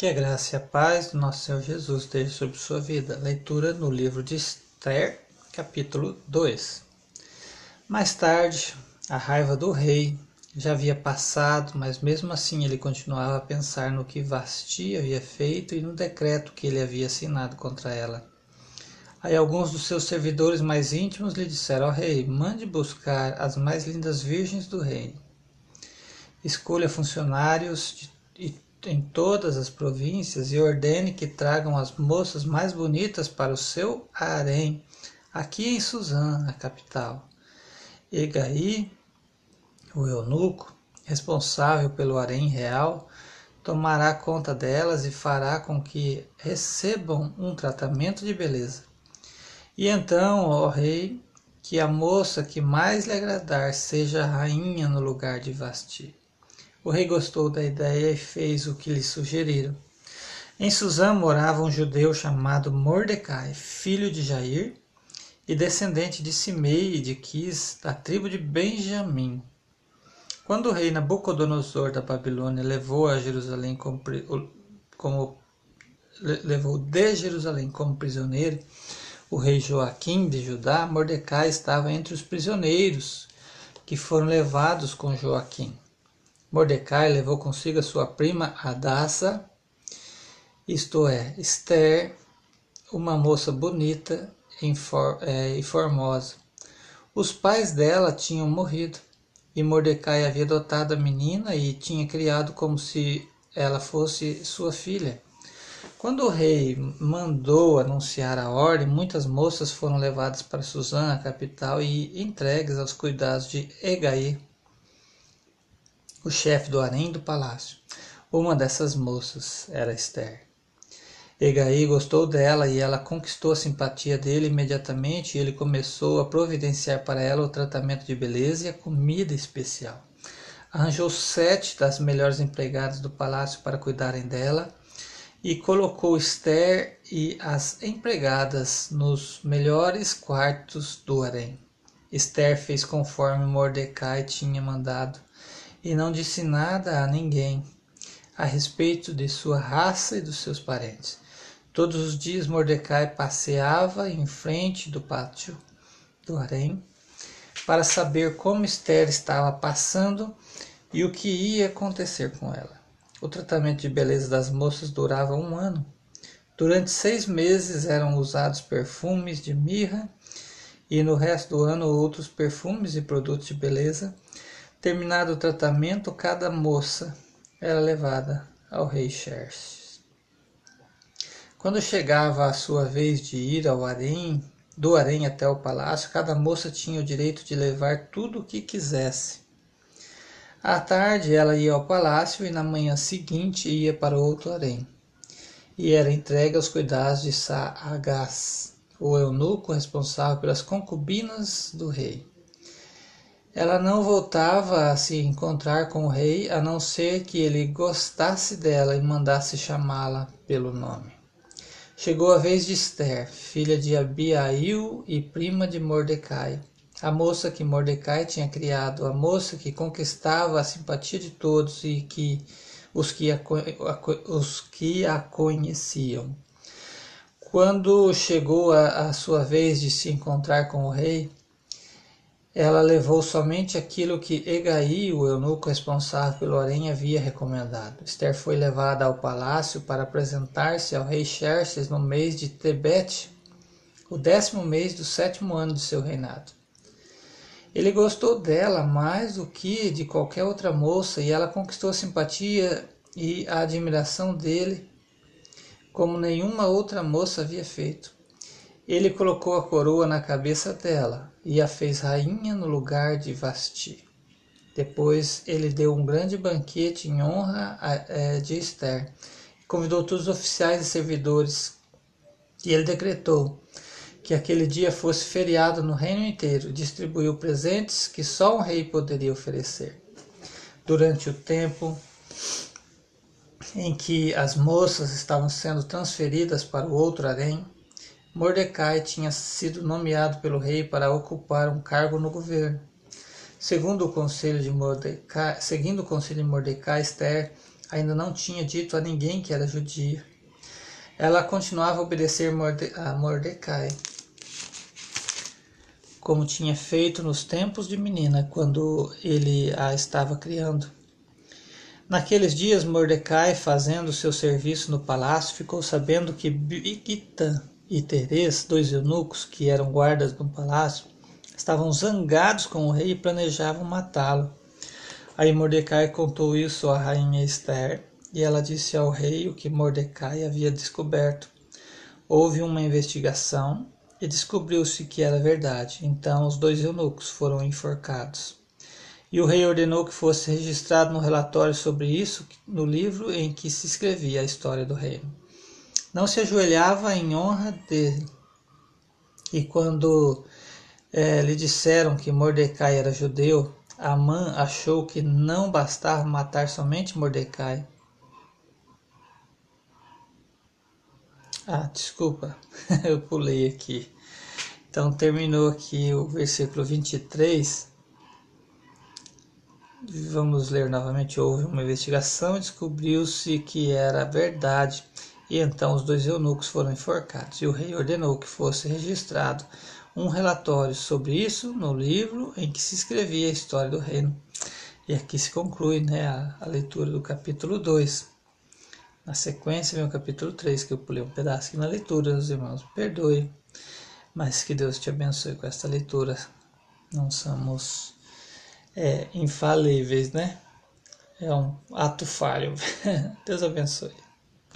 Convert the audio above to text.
Que a graça e a paz do nosso Senhor Jesus esteja sobre sua vida. Leitura no livro de Esther, capítulo 2. Mais tarde, a raiva do rei já havia passado, mas mesmo assim ele continuava a pensar no que Vasti havia feito e no decreto que ele havia assinado contra ela. Aí alguns dos seus servidores mais íntimos lhe disseram ao rei: mande buscar as mais lindas virgens do rei. Escolha funcionários de, e em todas as províncias e ordene que tragam as moças mais bonitas para o seu harém, aqui em Suzã, a capital. Egaí, o eunuco, responsável pelo harém real, tomará conta delas e fará com que recebam um tratamento de beleza. E então, ó rei, que a moça que mais lhe agradar seja rainha no lugar de Vasti. O rei gostou da ideia e fez o que lhe sugeriram. Em Suzã morava um judeu chamado Mordecai, filho de Jair e descendente de Simei e de Quis, da tribo de Benjamim. Quando o rei Nabucodonosor da Babilônia levou a Jerusalém como, como levou de Jerusalém como prisioneiro, o rei Joaquim de Judá, Mordecai estava entre os prisioneiros que foram levados com Joaquim. Mordecai levou consigo sua prima Adassa, isto é, Esther, uma moça bonita é, e formosa. Os pais dela tinham morrido e Mordecai havia adotado a menina e tinha criado como se ela fosse sua filha. Quando o rei mandou anunciar a ordem, muitas moças foram levadas para Suzã, a capital, e entregues aos cuidados de Egaí, o chefe do harém do palácio. Uma dessas moças era Esther. Egaí gostou dela e ela conquistou a simpatia dele imediatamente e ele começou a providenciar para ela o tratamento de beleza e a comida especial. Arranjou sete das melhores empregadas do palácio para cuidarem dela e colocou Esther e as empregadas nos melhores quartos do harém. Esther fez conforme Mordecai tinha mandado e não disse nada a ninguém a respeito de sua raça e dos seus parentes. Todos os dias Mordecai passeava em frente do pátio do harém para saber como Esther estava passando e o que ia acontecer com ela. O tratamento de beleza das moças durava um ano. Durante seis meses eram usados perfumes de mirra e no resto do ano outros perfumes e produtos de beleza Terminado o tratamento, cada moça era levada ao rei Xerxes. Quando chegava a sua vez de ir ao harém, do harém até o palácio, cada moça tinha o direito de levar tudo o que quisesse. À tarde ela ia ao palácio e na manhã seguinte ia para outro harém. E era entregue aos cuidados de Saagás, o eunuco responsável pelas concubinas do rei. Ela não voltava a se encontrar com o rei a não ser que ele gostasse dela e mandasse chamá-la pelo nome. Chegou a vez de Esther, filha de Abiail e prima de Mordecai, a moça que Mordecai tinha criado, a moça que conquistava a simpatia de todos e que os que a, os que a conheciam. Quando chegou a, a sua vez de se encontrar com o rei, ela levou somente aquilo que Egaí, o eunuco responsável pelo harém, havia recomendado. Esther foi levada ao palácio para apresentar-se ao rei Xerxes no mês de Tebete, o décimo mês do sétimo ano de seu reinado. Ele gostou dela mais do que de qualquer outra moça e ela conquistou a simpatia e a admiração dele como nenhuma outra moça havia feito. Ele colocou a coroa na cabeça dela e a fez rainha no lugar de Vasti. Depois ele deu um grande banquete em honra é, de Esther. Convidou todos os oficiais e servidores e ele decretou que aquele dia fosse feriado no reino inteiro. Distribuiu presentes que só um rei poderia oferecer. Durante o tempo em que as moças estavam sendo transferidas para o outro harém, Mordecai tinha sido nomeado pelo rei para ocupar um cargo no governo. Segundo o conselho de Mordecai, seguindo o conselho de Mordecai, Esther ainda não tinha dito a ninguém que era judia. Ela continuava a obedecer a Mordecai, como tinha feito nos tempos de menina, quando ele a estava criando. Naqueles dias, Mordecai, fazendo seu serviço no palácio, ficou sabendo que Bigtan e Teres, dois eunucos que eram guardas do palácio, estavam zangados com o rei e planejavam matá-lo. Aí Mordecai contou isso à rainha Esther, e ela disse ao rei o que Mordecai havia descoberto. Houve uma investigação e descobriu-se que era verdade. Então os dois eunucos foram enforcados. E o rei ordenou que fosse registrado no relatório sobre isso no livro em que se escrevia a história do reino. Não se ajoelhava em honra dele. E quando é, lhe disseram que Mordecai era judeu, Amã achou que não bastava matar somente Mordecai. Ah, desculpa, eu pulei aqui. Então terminou aqui o versículo 23. Vamos ler novamente. Houve uma investigação e descobriu-se que era verdade. E então os dois eunucos foram enforcados. E o rei ordenou que fosse registrado um relatório sobre isso no livro em que se escrevia a história do reino. E aqui se conclui né, a, a leitura do capítulo 2. Na sequência vem o capítulo 3, que eu pulei um pedaço aqui na leitura, os irmãos me perdoem, mas que Deus te abençoe com esta leitura. Não somos é, infalíveis, né? É um ato falho. Deus abençoe.